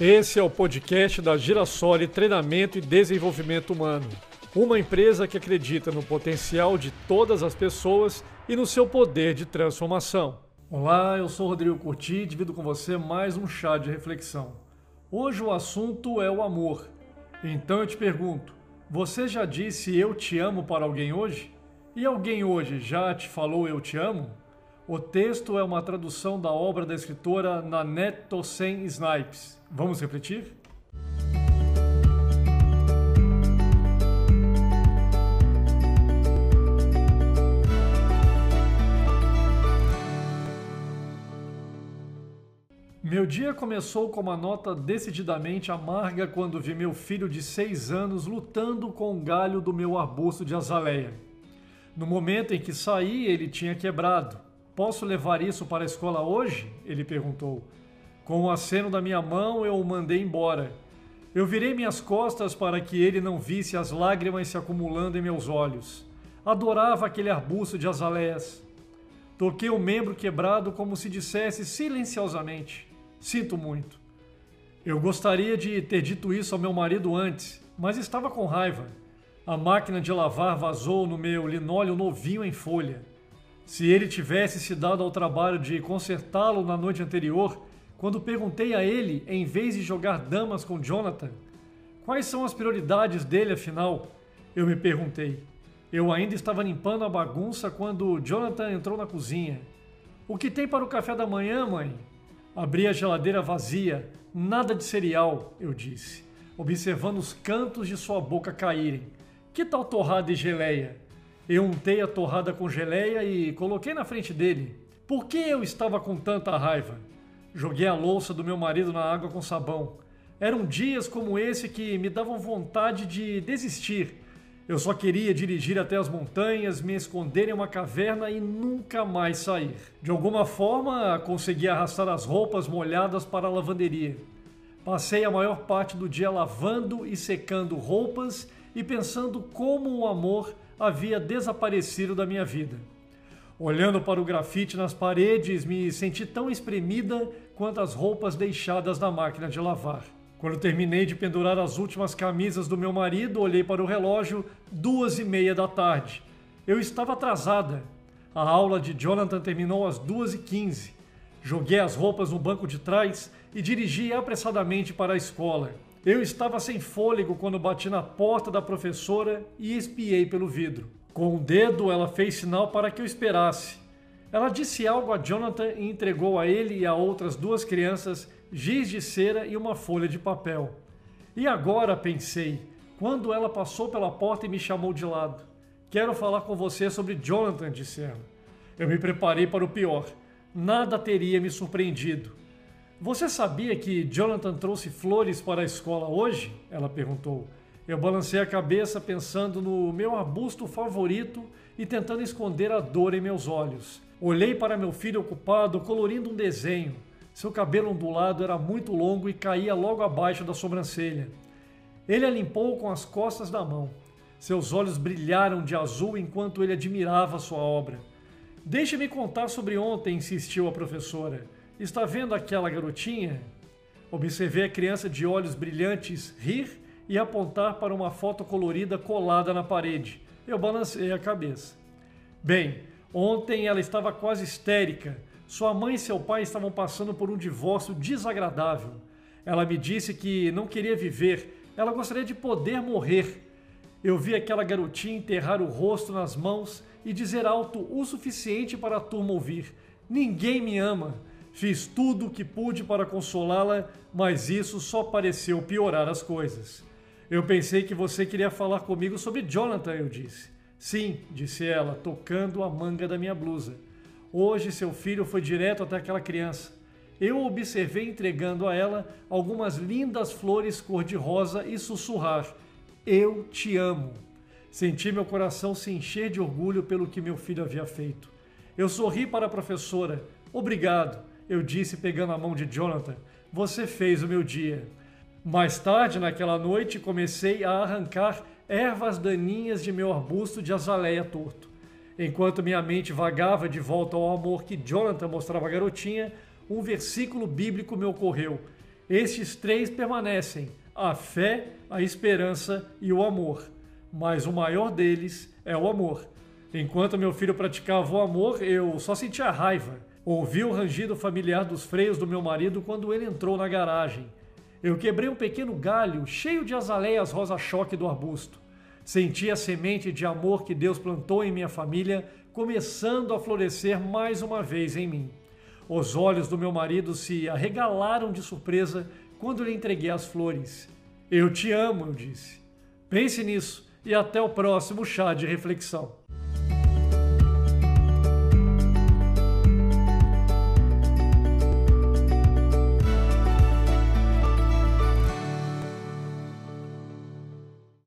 Esse é o podcast da Girassoli Treinamento e Desenvolvimento Humano. Uma empresa que acredita no potencial de todas as pessoas e no seu poder de transformação. Olá, eu sou Rodrigo Curti e divido com você mais um chá de reflexão. Hoje o assunto é o amor. Então eu te pergunto: você já disse eu te amo para alguém hoje? E alguém hoje já te falou eu te amo? O texto é uma tradução da obra da escritora Nanette Tossen Snipes. Vamos repetir? Meu dia começou com uma nota decididamente amarga quando vi meu filho de seis anos lutando com o galho do meu arbusto de azaleia. No momento em que saí, ele tinha quebrado. Posso levar isso para a escola hoje? Ele perguntou. Com o aceno da minha mão, eu o mandei embora. Eu virei minhas costas para que ele não visse as lágrimas se acumulando em meus olhos. Adorava aquele arbusto de azaleias. Toquei o membro quebrado como se dissesse silenciosamente: Sinto muito. Eu gostaria de ter dito isso ao meu marido antes, mas estava com raiva. A máquina de lavar vazou no meu linóleo novinho em folha. Se ele tivesse se dado ao trabalho de consertá-lo na noite anterior, quando perguntei a ele, em vez de jogar damas com Jonathan, quais são as prioridades dele afinal, eu me perguntei. Eu ainda estava limpando a bagunça quando Jonathan entrou na cozinha. O que tem para o café da manhã, mãe? Abri a geladeira vazia, nada de cereal, eu disse, observando os cantos de sua boca caírem. Que tal torrada e geleia? Eu untei a torrada com geleia e coloquei na frente dele. Por que eu estava com tanta raiva? Joguei a louça do meu marido na água com sabão. Eram dias como esse que me davam vontade de desistir. Eu só queria dirigir até as montanhas, me esconder em uma caverna e nunca mais sair. De alguma forma, consegui arrastar as roupas molhadas para a lavanderia. Passei a maior parte do dia lavando e secando roupas e pensando como o amor havia desaparecido da minha vida. Olhando para o grafite nas paredes, me senti tão espremida quanto as roupas deixadas na máquina de lavar. Quando terminei de pendurar as últimas camisas do meu marido, olhei para o relógio, duas e meia da tarde. Eu estava atrasada. A aula de Jonathan terminou às duas e quinze. Joguei as roupas no banco de trás e dirigi apressadamente para a escola. Eu estava sem fôlego quando bati na porta da professora e espiei pelo vidro. Com o dedo, ela fez sinal para que eu esperasse. Ela disse algo a Jonathan e entregou a ele e a outras duas crianças giz de cera e uma folha de papel. E agora, pensei, quando ela passou pela porta e me chamou de lado. Quero falar com você sobre Jonathan, disse ela. Eu me preparei para o pior. Nada teria me surpreendido. Você sabia que Jonathan trouxe flores para a escola hoje? Ela perguntou. Eu balancei a cabeça pensando no meu arbusto favorito e tentando esconder a dor em meus olhos. Olhei para meu filho ocupado colorindo um desenho. Seu cabelo ondulado era muito longo e caía logo abaixo da sobrancelha. Ele a limpou com as costas da mão. Seus olhos brilharam de azul enquanto ele admirava sua obra. Deixe-me contar sobre ontem, insistiu a professora. Está vendo aquela garotinha? Observei a criança de olhos brilhantes rir e apontar para uma foto colorida colada na parede. Eu balancei a cabeça. Bem, ontem ela estava quase histérica. Sua mãe e seu pai estavam passando por um divórcio desagradável. Ela me disse que não queria viver, ela gostaria de poder morrer. Eu vi aquela garotinha enterrar o rosto nas mãos e dizer alto o suficiente para a turma ouvir: Ninguém me ama. Fiz tudo o que pude para consolá-la, mas isso só pareceu piorar as coisas. Eu pensei que você queria falar comigo sobre Jonathan, eu disse. Sim, disse ela, tocando a manga da minha blusa. Hoje seu filho foi direto até aquela criança. Eu observei entregando a ela algumas lindas flores cor-de-rosa e sussurrar: Eu te amo. Senti meu coração se encher de orgulho pelo que meu filho havia feito. Eu sorri para a professora. Obrigado eu disse pegando a mão de Jonathan, você fez o meu dia. Mais tarde, naquela noite, comecei a arrancar ervas daninhas de meu arbusto de azaleia torto. Enquanto minha mente vagava de volta ao amor que Jonathan mostrava à garotinha, um versículo bíblico me ocorreu. Estes três permanecem: a fé, a esperança e o amor. Mas o maior deles é o amor. Enquanto meu filho praticava o amor, eu só sentia raiva. Ouvi o rangido familiar dos freios do meu marido quando ele entrou na garagem. Eu quebrei um pequeno galho cheio de azaleias rosa-choque do arbusto. Senti a semente de amor que Deus plantou em minha família começando a florescer mais uma vez em mim. Os olhos do meu marido se arregalaram de surpresa quando lhe entreguei as flores. Eu te amo, eu disse. Pense nisso e até o próximo chá de reflexão.